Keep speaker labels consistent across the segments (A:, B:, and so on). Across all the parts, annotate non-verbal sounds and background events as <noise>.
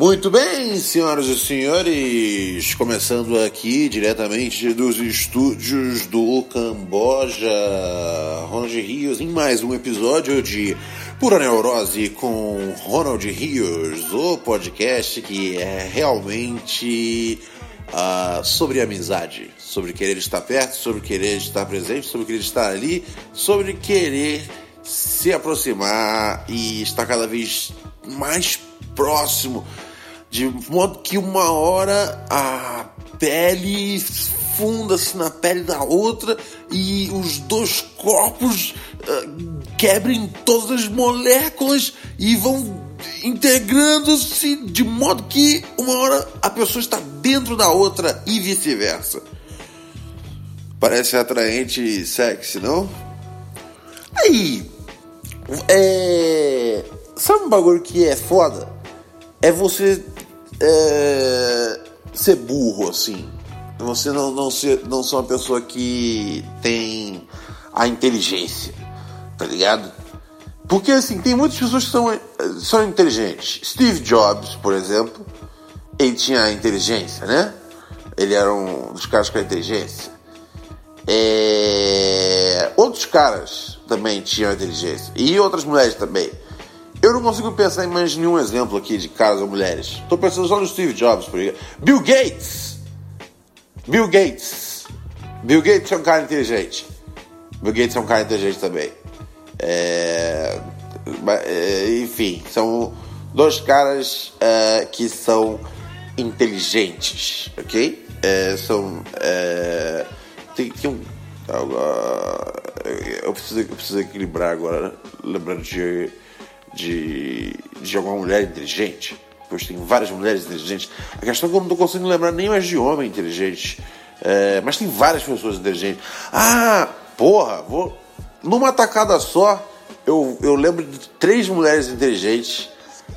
A: Muito bem, senhoras e senhores, começando aqui diretamente dos estúdios do Camboja, Ronald Rios, em mais um episódio de Pura Neurose com Ronald Rios, o podcast que é realmente uh, sobre amizade, sobre querer estar perto, sobre querer estar presente, sobre querer estar ali, sobre querer se aproximar e estar cada vez mais próximo de modo que uma hora a pele funda-se na pele da outra e os dois corpos uh, quebrem todas as moléculas e vão integrando-se de modo que uma hora a pessoa está dentro da outra e vice-versa. Parece atraente e sexy, não? Aí, é. Sabe um bagulho que é foda? É você é, ser burro, assim. Você não, não, ser, não ser uma pessoa que tem a inteligência, tá ligado? Porque, assim, tem muitas pessoas que são, são inteligentes. Steve Jobs, por exemplo, ele tinha inteligência, né? Ele era um dos caras com a inteligência. É... Outros caras também tinham inteligência. E outras mulheres também. Eu não consigo pensar em mais nenhum exemplo aqui de caras ou mulheres. Estou pensando só no Steve Jobs, por exemplo. Bill Gates. Bill Gates. Bill Gates é um cara inteligente. Bill Gates é um cara inteligente também. É... é enfim, são dois caras é, que são inteligentes, ok? É, são. É, tem, tem um. Eu, preciso, eu preciso equilibrar agora, lembrando de de, de alguma mulher inteligente, pois tem várias mulheres inteligentes. A questão é que eu não estou conseguindo lembrar nem mais de homem inteligente, é, mas tem várias pessoas inteligentes. Ah, porra, vou. Numa tacada só, eu, eu lembro de três mulheres inteligentes,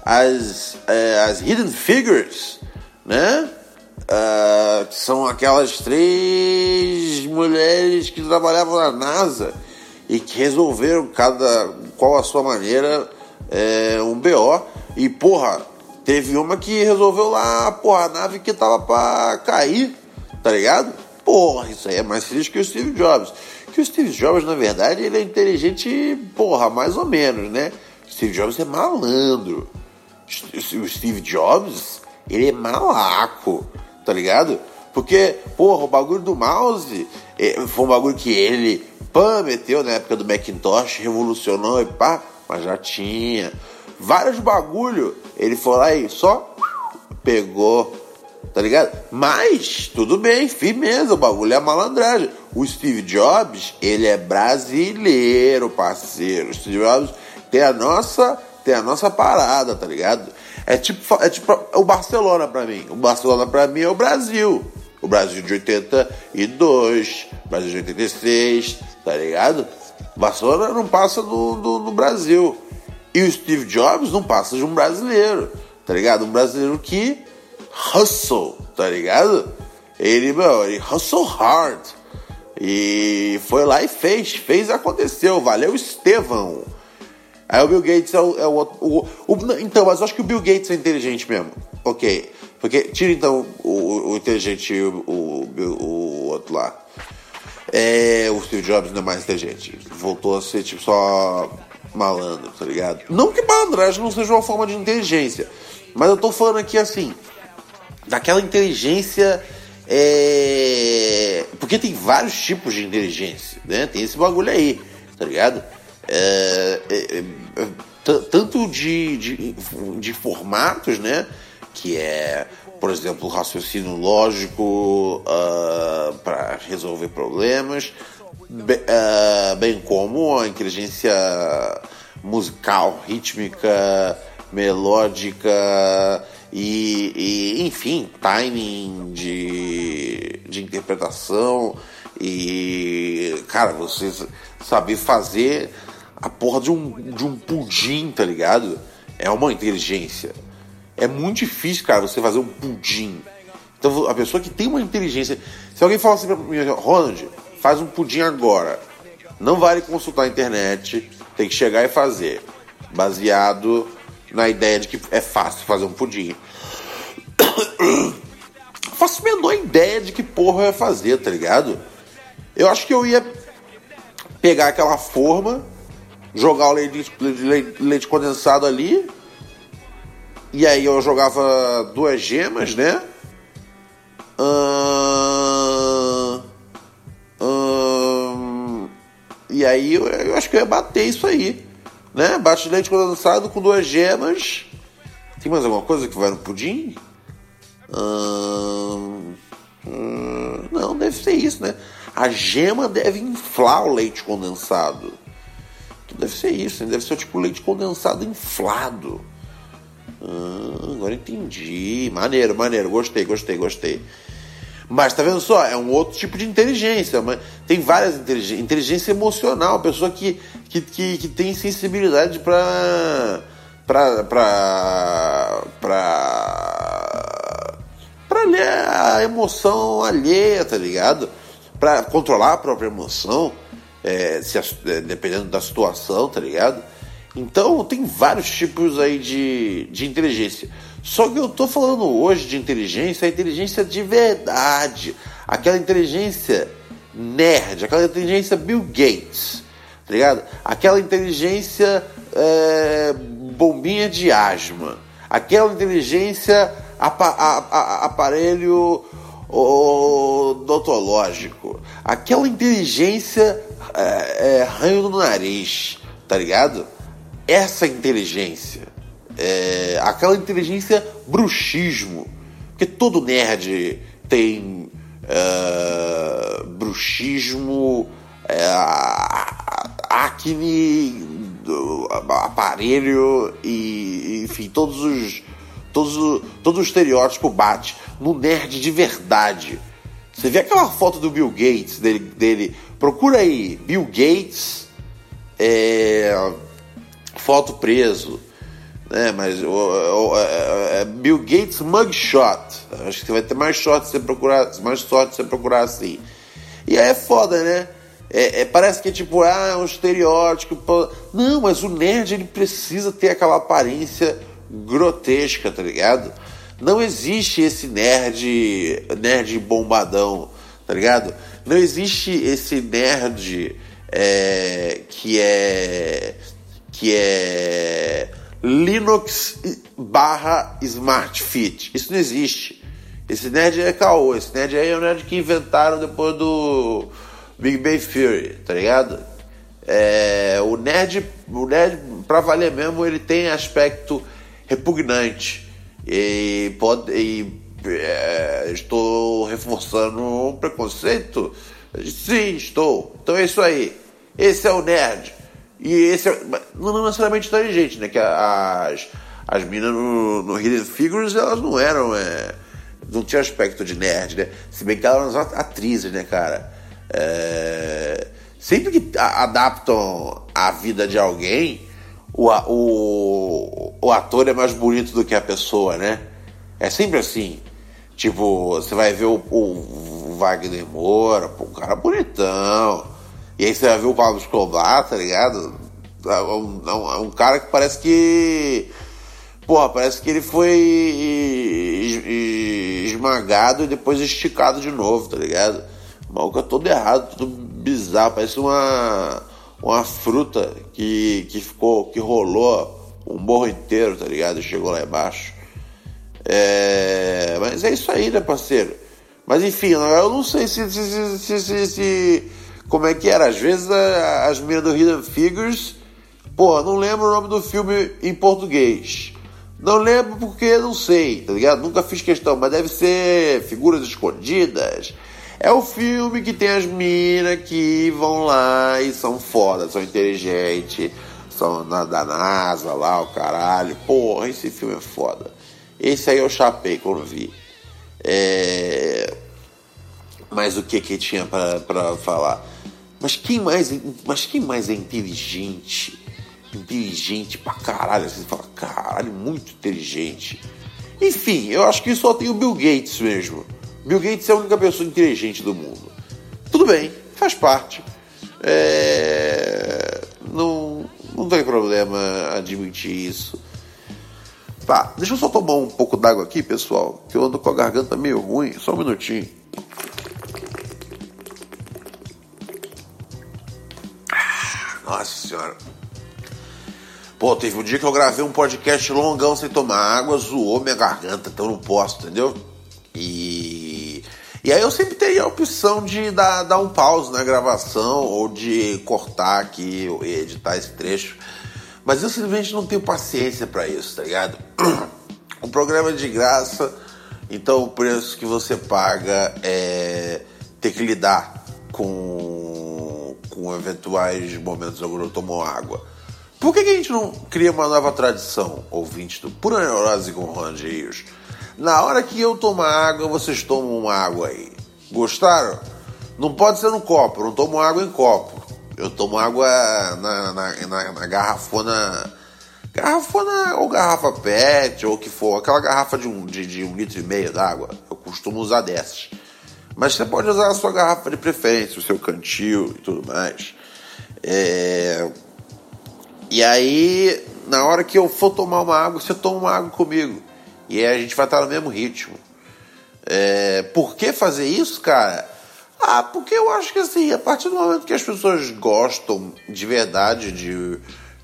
A: as, é, as Hidden Figures, né? Uh, são aquelas três mulheres que trabalhavam na NASA e que resolveram cada qual a sua maneira é, um BO. E, porra, teve uma que resolveu lá, porra, a nave que tava pra cair, tá ligado? Porra, isso aí é mais feliz que o Steve Jobs. Que o Steve Jobs, na verdade, ele é inteligente, porra, mais ou menos, né? Steve Jobs é malandro. O Steve Jobs, ele é malaco, tá ligado? Porque, porra, o bagulho do mouse é, foi um bagulho que ele, pã, meteu na época do Macintosh, revolucionou e pá mas já tinha. Vários bagulho, ele foi lá e só pegou, tá ligado? Mas, tudo bem, firmeza, o bagulho é malandragem. O Steve Jobs, ele é brasileiro, parceiro. O Steve Jobs tem a nossa, tem a nossa parada, tá ligado? É tipo, é tipo o Barcelona para mim. O Barcelona para mim é o Brasil. O Brasil de 82, Brasil de 86, tá ligado? Barcelona não passa do, do, do, Brasil. E o Steve Jobs não passa de um brasileiro, tá ligado? Um brasileiro que hustle, tá ligado? Ele, meu, ele hustle hard. E foi lá e fez, fez aconteceu. Valeu, Estevão. Aí o Bill Gates é o, é o, o, o, Então, mas eu acho que o Bill Gates é inteligente mesmo. Ok. Porque tira então o, inteligente e o, o outro lá. É, o Steve Jobs não é mais inteligente. Voltou a ser tipo só malandro, tá ligado? Não que malandragem não seja uma forma de inteligência, mas eu tô falando aqui assim, daquela inteligência. É... Porque tem vários tipos de inteligência, né? Tem esse bagulho aí, tá ligado? É... É... é tanto de, de, de formatos, né? Que é por exemplo, o raciocínio lógico uh, para resolver problemas, be, uh, bem como a inteligência musical, rítmica, melódica e, e enfim, timing de, de interpretação e, cara, você saber fazer a porra de um, de um pudim, tá ligado? É uma inteligência. É muito difícil, cara, você fazer um pudim. Então, a pessoa que tem uma inteligência. Se alguém falar assim pra mim, Ronald, faz um pudim agora. Não vale consultar a internet, tem que chegar e fazer. Baseado na ideia de que é fácil fazer um pudim. <coughs> faço a menor ideia de que porra eu ia fazer, tá ligado? Eu acho que eu ia pegar aquela forma, jogar o leite, leite, leite condensado ali, e aí eu jogava duas gemas, né? E aí eu, eu, acho que eu ia bater isso aí, né? Bate leite condensado com duas gemas. Tem mais alguma coisa que vai no pudim? Não, deve ser isso, né? A gema deve inflar o leite condensado. Deve ser isso, né? deve ser tipo leite condensado inflado. Hum, agora entendi. Maneiro, maneiro. Gostei, gostei, gostei. Mas tá vendo só? É um outro tipo de inteligência. Tem várias inteligências. Inteligência emocional. Pessoa que, que, que, que tem sensibilidade para para para para ler a emoção alheia, tá ligado? Para controlar a própria emoção, é, se, é, dependendo da situação, tá ligado? Então tem vários tipos aí de, de inteligência. Só que eu tô falando hoje de inteligência, a inteligência de verdade. Aquela inteligência nerd, aquela inteligência Bill Gates, tá ligado? Aquela inteligência é, bombinha de asma. Aquela inteligência a, a, aparelho odontológico. Aquela inteligência é, é, ranho no nariz, tá ligado? Essa inteligência, é, aquela inteligência bruxismo, porque todo nerd tem é, bruxismo, é, acne, aparelho e enfim todos os todos todo o estereótipo bate no nerd de verdade. Você vê aquela foto do Bill Gates dele, dele procura aí Bill Gates é, foto preso, né? Mas o, o, é, é Bill Gates mugshot. Acho que você vai ter mais shot se procurar, mais sorte se procurar assim. E aí é foda, né? É, é, parece que é tipo, ah, é um estereótipo. Não, mas o nerd ele precisa ter aquela aparência grotesca, tá ligado? Não existe esse nerd, nerd bombadão, tá ligado? Não existe esse nerd é, que é que é Linux barra Smart Fit. Isso não existe. Esse nerd é caô. Esse nerd aí é o nerd que inventaram depois do Big Bang Theory, tá ligado? É, o nerd, o nerd, pra valer mesmo, ele tem aspecto repugnante. E pode. E, é, estou reforçando um preconceito? Sim, estou. Então é isso aí. Esse é o nerd. E esse é, não necessariamente inteligente, né? Que as, as minas no, no Hidden Figures, elas não eram. É, não tinha aspecto de nerd, né? Se bem que elas eram atrizes, né, cara? É, sempre que adaptam a vida de alguém, o, o, o ator é mais bonito do que a pessoa, né? É sempre assim. Tipo, você vai ver o, o Wagner Moura, pô, um cara bonitão. E aí você vai ver o Pablo Escobar, tá ligado? É um, é um, é cara que parece que. Porra, parece que ele foi esmagado e depois esticado de novo, tá ligado? O maluco é todo errado, tudo bizarro, parece uma, uma fruta que, que ficou, que rolou um morro inteiro, tá ligado? E chegou lá embaixo. É, mas é isso aí, né, parceiro? Mas enfim, eu não sei se, se, se, se, se como é que era. Às vezes a, as meninas do Hidden Figures, pô, não lembro o nome do filme em português. Não lembro porque não sei, tá ligado? Nunca fiz questão, mas deve ser Figuras Escondidas. É o filme que tem as minas que vão lá e são foda, são inteligentes, são da, da NASA lá, o caralho. Porra, esse filme é foda. Esse aí eu chapei quando vi. É... Mas o que que tinha para falar? Mas quem mais, mas quem mais é inteligente? Inteligente pra caralho. Você fala, caralho, muito inteligente. Enfim, eu acho que só tem o Bill Gates mesmo. Bill Gates é a única pessoa inteligente do mundo. Tudo bem, faz parte. É... Não, não tem problema admitir isso. Tá, deixa eu só tomar um pouco d'água aqui, pessoal, que eu ando com a garganta meio ruim. Só um minutinho. Nossa senhora. Pô, teve um dia que eu gravei um podcast longão sem tomar água, zoou minha garganta, então não posso, entendeu? E. E aí eu sempre teria a opção de dar, dar um pause na gravação ou de cortar aqui editar esse trecho. Mas eu simplesmente não tenho paciência para isso, tá ligado? O <clears throat> programa é de graça, então o preço que você paga é ter que lidar com, com eventuais momentos onde eu tomo água. Por que, que, a gente não cria uma nova tradição, ouvinte do Pura Neurose com Ron? Na hora que eu tomar água, vocês tomam uma água aí. Gostaram? Não pode ser no copo, eu não tomo água em copo. Eu tomo água na, na, na, na garrafona Garrafona ou garrafa PET ou o que for, aquela garrafa de um, de, de um litro e meio d'água, eu costumo usar dessas. Mas você pode usar a sua garrafa de preferência, o seu cantil e tudo mais. É... E aí, na hora que eu for tomar uma água, você toma uma água comigo. E aí a gente vai estar no mesmo ritmo. É... Por que fazer isso, cara? Ah, porque eu acho que assim, a partir do momento que as pessoas gostam de verdade de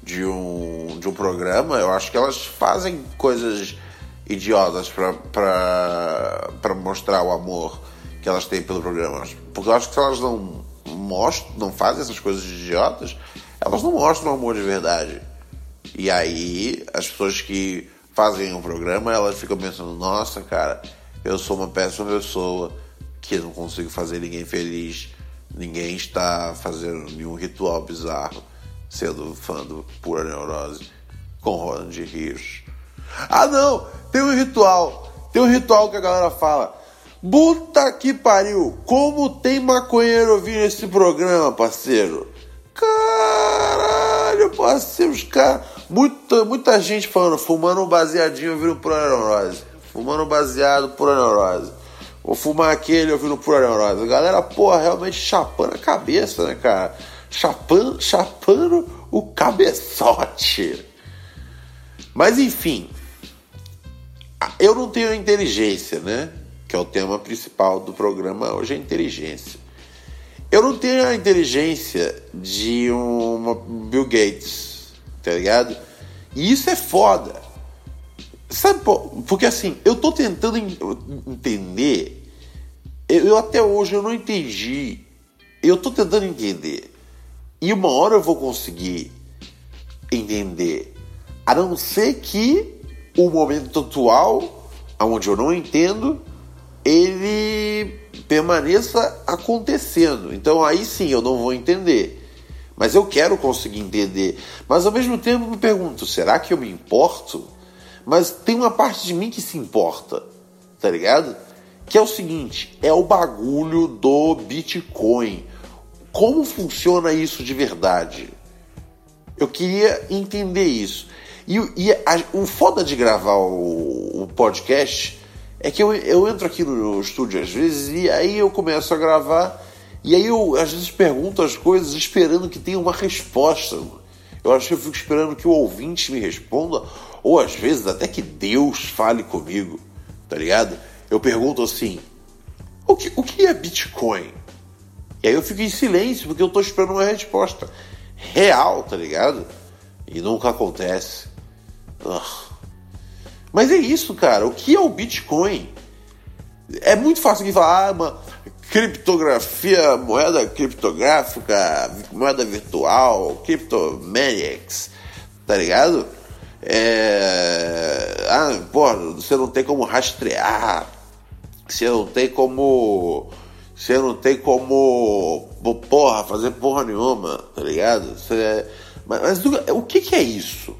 A: de um, de um programa, eu acho que elas fazem coisas idiotas para mostrar o amor que elas têm pelo programa. Porque eu acho que se elas não mostram, não fazem essas coisas idiotas, elas não mostram o amor de verdade. E aí as pessoas que fazem um programa, elas ficam pensando, nossa, cara, eu sou uma péssima pessoa que não consigo fazer ninguém feliz, ninguém está fazendo nenhum ritual bizarro sendo fã do Pura Neurose com Roland Hirsch. Ah não, tem um ritual, tem um ritual que a galera fala. Puta que pariu, como tem maconheiro ouvindo esse programa, parceiro? Caralho, parceiro, os caras. Muita, muita gente falando, fumando um baseadinho ouvindo pura neurose. Fumando um baseado pura neurose. Vou fumar aquele ouvindo pura neurose. A galera, porra, realmente chapando a cabeça, né, cara? chapando, chapando o cabeçote. Mas enfim, eu não tenho inteligência, né? Que é o tema principal do programa hoje, é inteligência. Eu não tenho a inteligência de um Bill Gates, tá ligado? E isso é foda. Sabe, porque assim, eu tô tentando entender, eu até hoje eu não entendi, eu tô tentando entender e uma hora eu vou conseguir entender. A não ser que o momento atual, onde eu não entendo, ele permaneça acontecendo. Então aí sim eu não vou entender. Mas eu quero conseguir entender. Mas ao mesmo tempo me pergunto: será que eu me importo? Mas tem uma parte de mim que se importa, tá ligado? Que é o seguinte: é o bagulho do Bitcoin como funciona isso de verdade? Eu queria entender isso. E, e a, o foda de gravar o, o, podcast é que eu, eu entro aqui no estúdio às vezes e aí eu começo a gravar e aí eu às vezes pergunto as coisas esperando que tenha uma resposta. Eu acho que eu fico esperando que o ouvinte me responda, ou às vezes até que Deus fale comigo, tá ligado? Eu pergunto assim: o que, o que é Bitcoin? E aí eu fico em silêncio porque eu tô esperando uma resposta real, tá ligado? E nunca acontece. Ugh. Mas é isso, cara. O que é o Bitcoin? É muito fácil de falar, ah, uma criptografia, moeda criptográfica, moeda virtual, cryptomaniacs, tá ligado? É... Ah, pô, você não tem como rastrear, você não tem como você não tem como, porra, fazer porra nenhuma, tá ligado? Você, mas, mas o que, que é isso?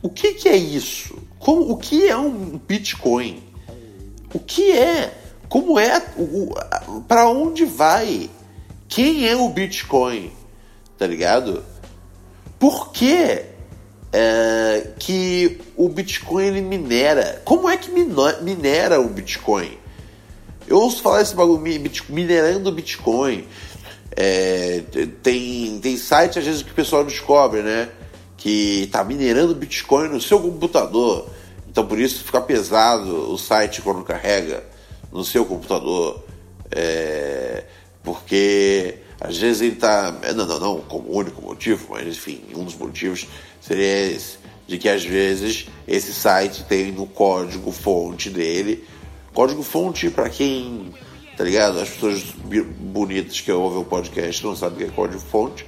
A: O que, que é isso? Como, o que é um Bitcoin? O que é? Como é? Para onde vai? Quem é o Bitcoin? Tá ligado? Por que é, que o Bitcoin ele minera? Como é que minera o Bitcoin? Eu ouço falar esse bagulho, minerando Bitcoin. É, tem, tem site às vezes que o pessoal descobre, né? Que tá minerando Bitcoin no seu computador. Então por isso fica pesado o site quando carrega no seu computador. É, porque às vezes ele está. Não, não, não como único motivo, mas enfim, um dos motivos seria esse. De que às vezes esse site tem no código fonte dele. Código fonte, para quem. Tá ligado? As pessoas bonitas que ouvem o podcast não sabem o que é código fonte.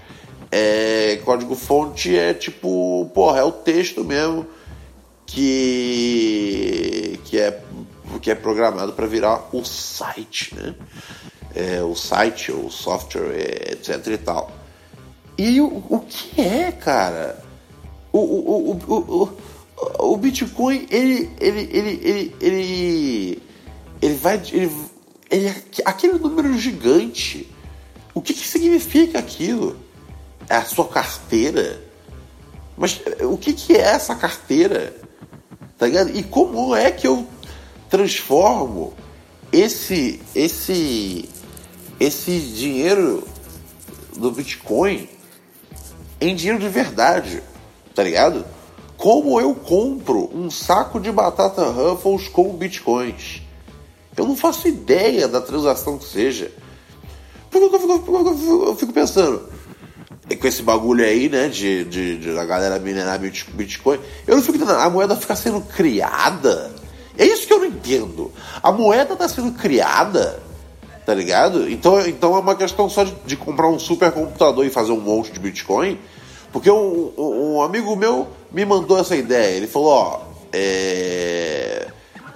A: É, código fonte é tipo, porra, é o texto mesmo que, que, é, que é programado para virar o site, né? É, o site, o software, etc e tal. E o, o que é, cara? O, o, o, o, o Bitcoin, ele, ele, ele, ele, ele, ele vai, ele, ele, aquele número gigante, o que, que significa aquilo? É a sua carteira? Mas o que, que é essa carteira? Tá ligado? E como é que eu transformo esse esse esse dinheiro do Bitcoin em dinheiro de verdade, tá ligado? Como eu compro um saco de batata Ruffles com bitcoins? Eu não faço ideia da transação que seja. Porque eu fico, eu fico pensando, com esse bagulho aí, né, de, de, de a galera minerar Bitcoin, eu não fico entendendo, a moeda fica sendo criada? É isso que eu não entendo. A moeda está sendo criada, tá ligado? Então, então é uma questão só de, de comprar um supercomputador e fazer um monte de Bitcoin, porque um, um, um, amigo meu me mandou essa ideia. Ele falou, ó, é,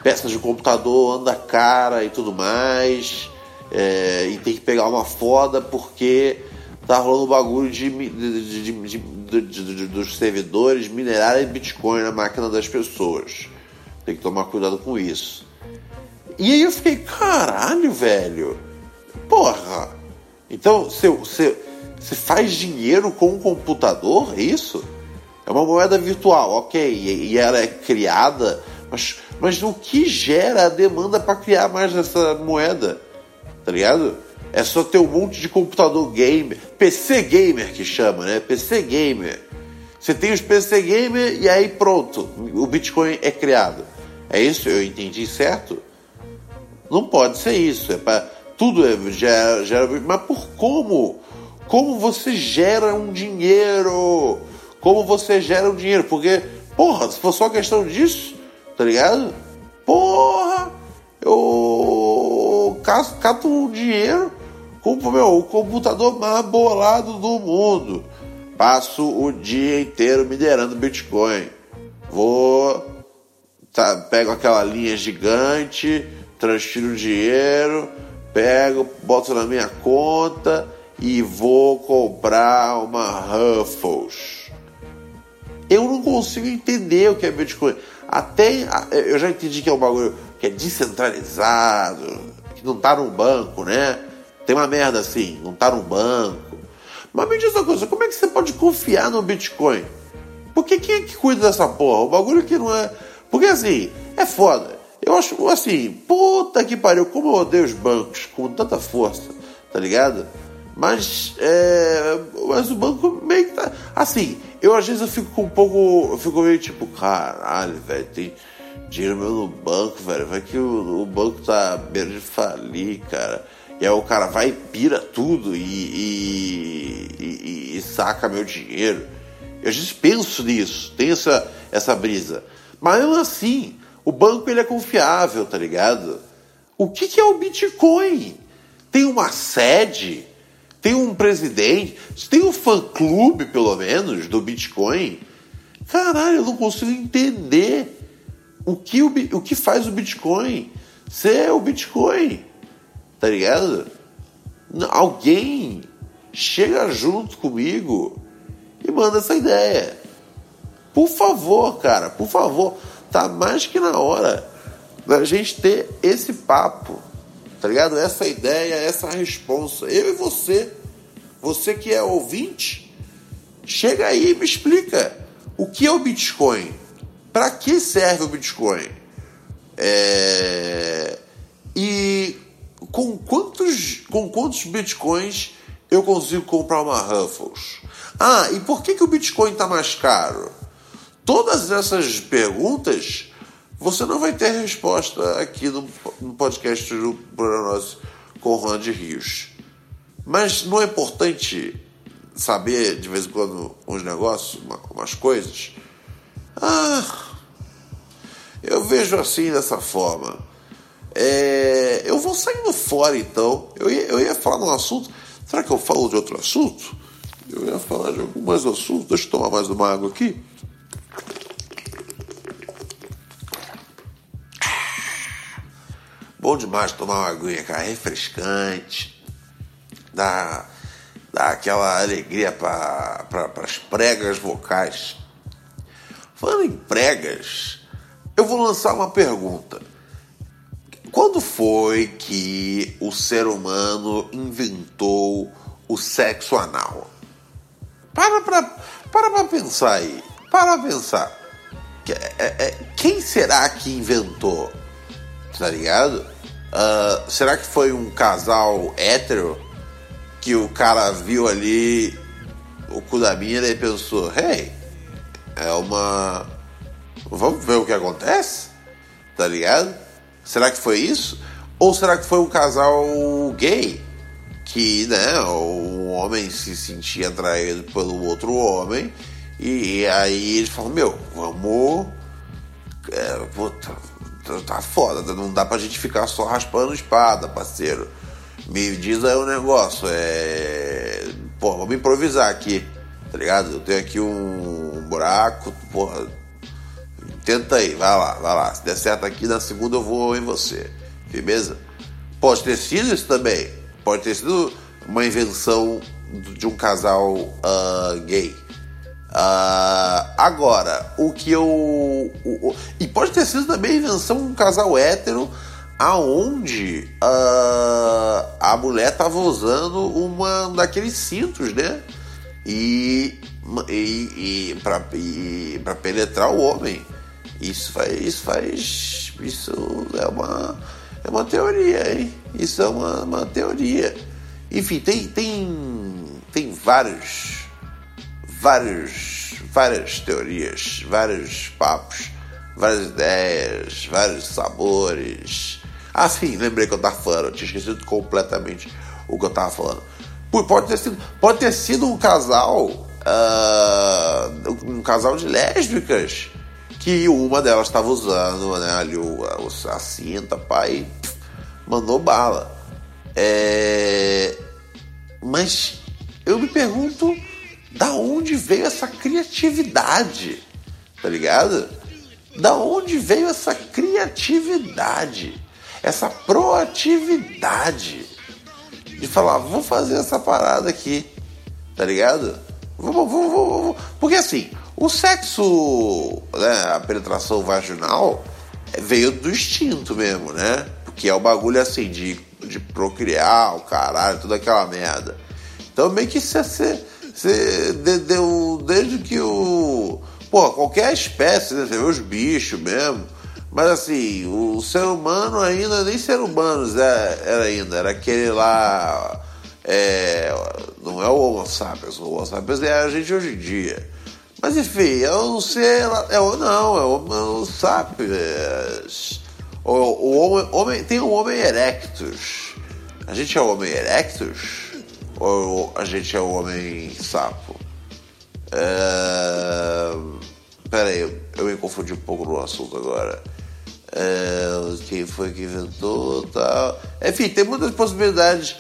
A: peças de computador anda cara e tudo mais, é, e tem que pegar uma foda porque tá rolando bagulho de, de, de, dos servidores minerarem Bitcoin na máquina das pessoas. Tem que tomar cuidado com isso. E aí eu fiquei, caralho, velho. Porra. Então, você faz dinheiro com um computador? É isso? É uma moeda virtual, ok. E, e ela é criada, mas, mas o que gera a demanda para criar mais essa moeda? Tá ligado? É só ter um monte de computador gamer, PC gamer que chama, né? PC gamer. Você tem os PC gamer e aí pronto, o Bitcoin é criado. É isso? Eu entendi certo? Não pode ser isso. É para tudo é, gera, gera, mas por como? Como você gera um dinheiro? Como você gera um dinheiro? Porque, porra, se for só questão disso, tá ligado? Porra, eu cato um dinheiro Compro meu, o computador mais bolado do mundo. Passo o dia inteiro minerando Bitcoin. Vou, tá, pego aquela linha gigante, transfiro dinheiro, pego, boto na minha conta e vou comprar uma Ruffles. Eu não consigo entender o que é Bitcoin. Até eu já entendi que é um bagulho que é descentralizado, que não tá no banco, né? Tem uma merda assim, não tá no banco. Mas me diz uma coisa, como é que você pode confiar no Bitcoin? Porque quem é que cuida dessa porra? O bagulho que não é. Porque assim, é foda. Eu acho assim, puta que pariu, como eu odeio os bancos com tanta força, tá ligado? Mas, é, mas o banco meio que tá. Assim, eu às vezes eu fico com um pouco. Eu fico meio tipo, caralho, velho, tem dinheiro meu no banco, velho. Vai que o, o banco tá beira de falir, cara. E aí o cara vai pira tudo e, e, e, e saca meu dinheiro. Eu já penso nisso, tem essa, essa brisa. Mas assim, o banco ele é confiável, tá ligado? O que, que é o Bitcoin? Tem uma sede? Tem um presidente? Tem um fã-clube, pelo menos, do Bitcoin? Caralho, eu não consigo entender o que, o, o que faz o Bitcoin ser o Bitcoin tá ligado? Alguém chega junto comigo e manda essa ideia. Por favor, cara, por favor, tá mais que na hora da gente ter esse papo, tá ligado? Essa ideia, essa resposta. Eu e você, você que é ouvinte, chega aí e me explica o que é o Bitcoin, para que serve o Bitcoin, é... e com quantos, com quantos bitcoins eu consigo comprar uma Ruffles? Ah, e por que, que o Bitcoin está mais caro? Todas essas perguntas você não vai ter resposta aqui no, no podcast do Programa Nosso com o de Rios. Mas não é importante saber de vez em quando uns negócios, umas coisas? Ah, eu vejo assim dessa forma. É, vou saindo fora então. Eu ia, eu ia falar de um assunto. Será que eu falo de outro assunto? Eu ia falar de algum mais assunto. Deixa eu tomar mais uma água aqui. Bom demais tomar uma aguinha, cara, refrescante. Dá, dá aquela alegria para pra, as pregas vocais. Falando em pregas, eu vou lançar uma pergunta. Quando foi que o ser humano inventou o sexo anal? Para pra, para pra pensar aí. Para pensar. É, é, quem será que inventou? Tá ligado? Uh, será que foi um casal hétero que o cara viu ali o cu da mina e pensou: hey, é uma. Vamos ver o que acontece? Tá ligado? Será que foi isso? Ou será que foi um casal gay? Que, né, um homem se sentia atraído pelo outro homem e aí eles falam: Meu, vamos. É, puta, tá foda, não dá pra gente ficar só raspando espada, parceiro. Me diz aí o um negócio, é. Pô, vamos improvisar aqui, tá ligado? Eu tenho aqui um buraco, porra. Tenta aí, vai lá, vai lá. Se der certo aqui, na segunda eu vou em você. Firmeza? Pode ter sido isso também. Pode ter sido uma invenção de um casal uh, gay. Uh, agora, o que eu. O, o, e pode ter sido também invenção de um casal hétero aonde uh, a mulher estava usando uma daqueles cintos, né? E, e, e para penetrar o homem. Isso faz, isso faz. Isso é uma, é uma teoria, hein? Isso é uma, uma teoria. Enfim, tem, tem, tem vários vários, várias teorias, vários papos, várias ideias, vários sabores. Ah, sim, lembrei que eu estava falando, eu tinha esquecido completamente o que eu estava falando. Pode ter sido, pode ter sido um casal, uh, um casal de lésbicas que uma delas estava usando né, ali o, a, a cinta, pai, mandou bala. É, mas eu me pergunto da onde veio essa criatividade, tá ligado? Da onde veio essa criatividade, essa proatividade de falar, vou fazer essa parada aqui, tá ligado? Vou, vou, vou, vou. Porque assim, o sexo, né, a penetração vaginal veio do instinto mesmo, né? Porque é o bagulho assim de, de procriar, o caralho, toda aquela merda. Então meio que você você deu desde que o. Pô, qualquer espécie, né? Você vê os bichos mesmo. Mas assim, o ser humano ainda, nem ser humano era ainda, era aquele lá. É, não é o Homo sapiens, o Homo sapiens é a gente hoje em dia. Mas enfim, eu não sei, é o não, é o Homo sapiens. O, o homem, homem, tem o Homem erectus. A gente é o Homem erectus? Ou a gente é o homem sapo? É... Pera aí, eu, me confundi um pouco no assunto agora. É... Quem foi que inventou tal. Enfim, tem muitas possibilidades.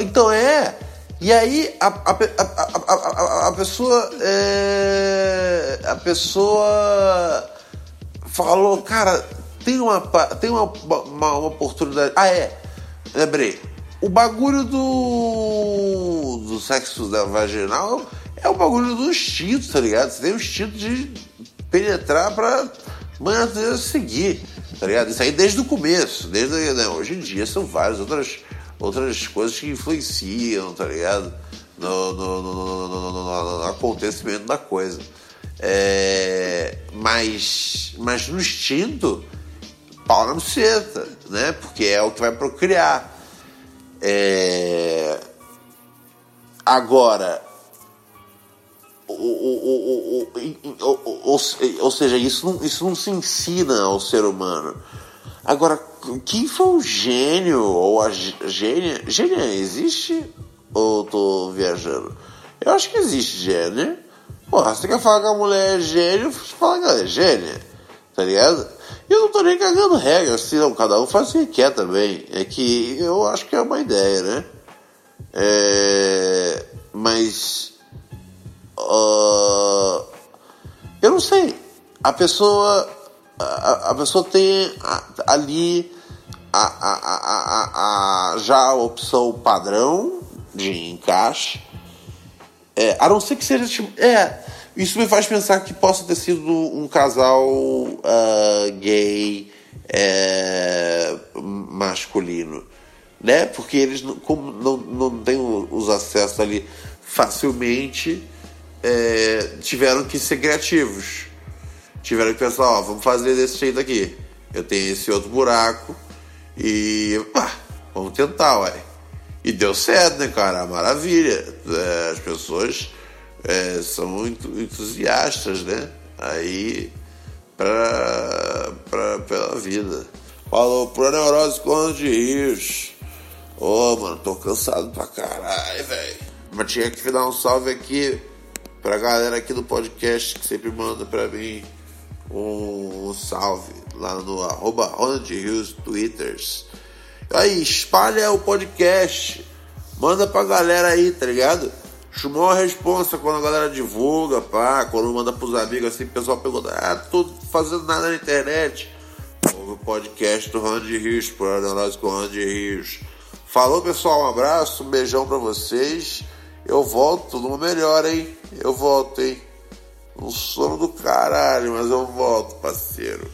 A: Então é. E aí a, a, a, a, pessoa. É... A pessoa falou, cara, tem uma, tem uma, uma, uma oportunidade. Ah, é. Lembrei o bagulho do, do sexo da vaginal é o bagulho do instinto, tá ligado? Você tem o instinto de penetrar pra manter seguir, tá ligado? Isso aí desde o começo, desde né? hoje em dia são várias outras, outras coisas que influenciam, tá ligado? No, no, no, no acontecimento da coisa. É, mas, mas no instinto, pau na buceta, né? Porque é o que vai procriar. É... Agora, ou, ou, ou, seja, isso não, isso não se ensina ao ser humano. Agora, quem foi o gênio ou a gênia? Gênia existe? Ou tô viajando? Eu acho que existe gênia. Porra, você quer falar que a mulher é gênio, fala que ela é gênia. Tá ligado? E eu não tô nem cagando regra, assim, não. Cada um faz o que quer também. É que eu acho que é uma ideia, né? É, mas. Uh, eu não sei. A pessoa. A, a pessoa tem ali a, a, a, já a opção padrão de encaixe. É, a não ser que seja tipo. É, isso me faz pensar que possa ter sido um casal uh, gay é, masculino né? Porque eles não, como não, não têm os acessos ali facilmente, é, tiveram que ser criativos. Tiveram que pensar, ó, vamos fazer desse jeito aqui. Eu tenho esse outro buraco e pá, vamos tentar, ué. E deu certo, né, cara? Maravilha. É, as pessoas é, são entusiastas, né? Aí, pra, pra, pela vida. Falou pro Neurose Conde de Rios. Ô, oh, mano, tô cansado pra caralho, velho. Mas tinha que dar um salve aqui pra galera aqui do podcast que sempre manda pra mim um, um salve lá no arroba Ronald Hills Twitters. Aí, espalha o podcast. Manda pra galera aí, tá ligado? Chamou a responsa quando a galera divulga, pá, quando manda pros amigos assim, o pessoal pergunta, ah, tô fazendo nada na internet. Ouve o podcast do Randy Rios, por nós com o Randy Rios. Falou, pessoal, um abraço, um beijão para vocês. Eu volto numa melhor, hein? Eu volto, hein? Um sono do caralho, mas eu volto, parceiro.